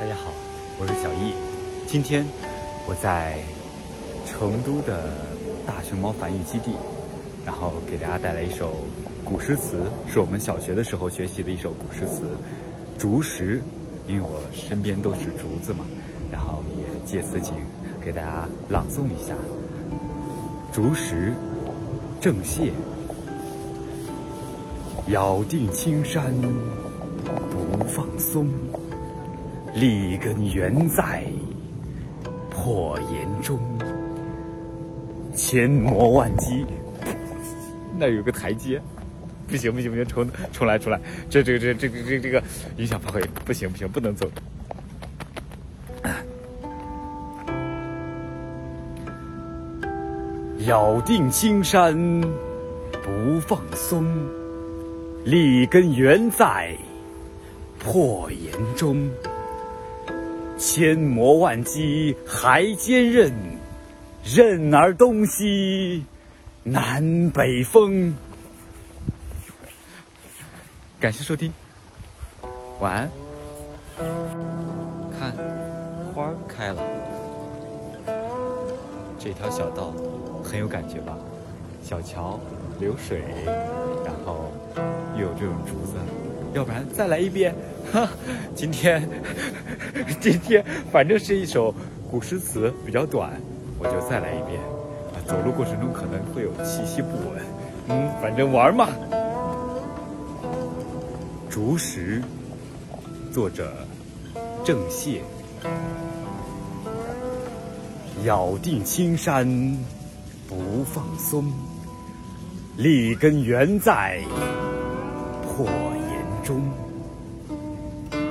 大家好，我是小易。今天我在成都的大熊猫繁育基地，然后给大家带来一首古诗词，是我们小学的时候学习的一首古诗词《竹石》。因为我身边都是竹子嘛，然后也借此景给大家朗诵一下《竹石》。郑燮，咬定青山不放松。立根原在破岩中，千磨万击。那有个台阶，不行不行不行，重重来重来，这这这这这这这个影响发挥，不行不行，不能走。咬定青山不放松，立根原在破岩中。千磨万击还坚韧，任尔东西南北风。感谢收听，晚安。看，花开了，这条小道很有感觉吧？小桥流水，然后又有这种竹子。要不然再来一遍，哈，今天 今天反正是一首古诗词，比较短，我就再来一遍。啊，走路过程中可能会有气息不稳，嗯，反正玩嘛。《竹石》，作者郑燮。咬定青山不放松，立根原在破。中，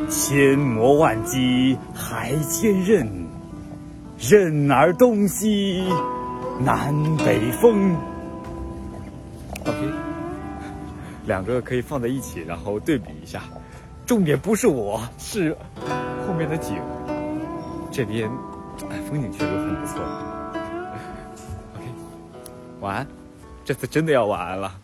千磨万击还坚韧，任尔东西南北风。OK，两个可以放在一起，然后对比一下。重点不是我，是后面的景。这边，风景确实很不错。OK，晚安。这次真的要晚安了。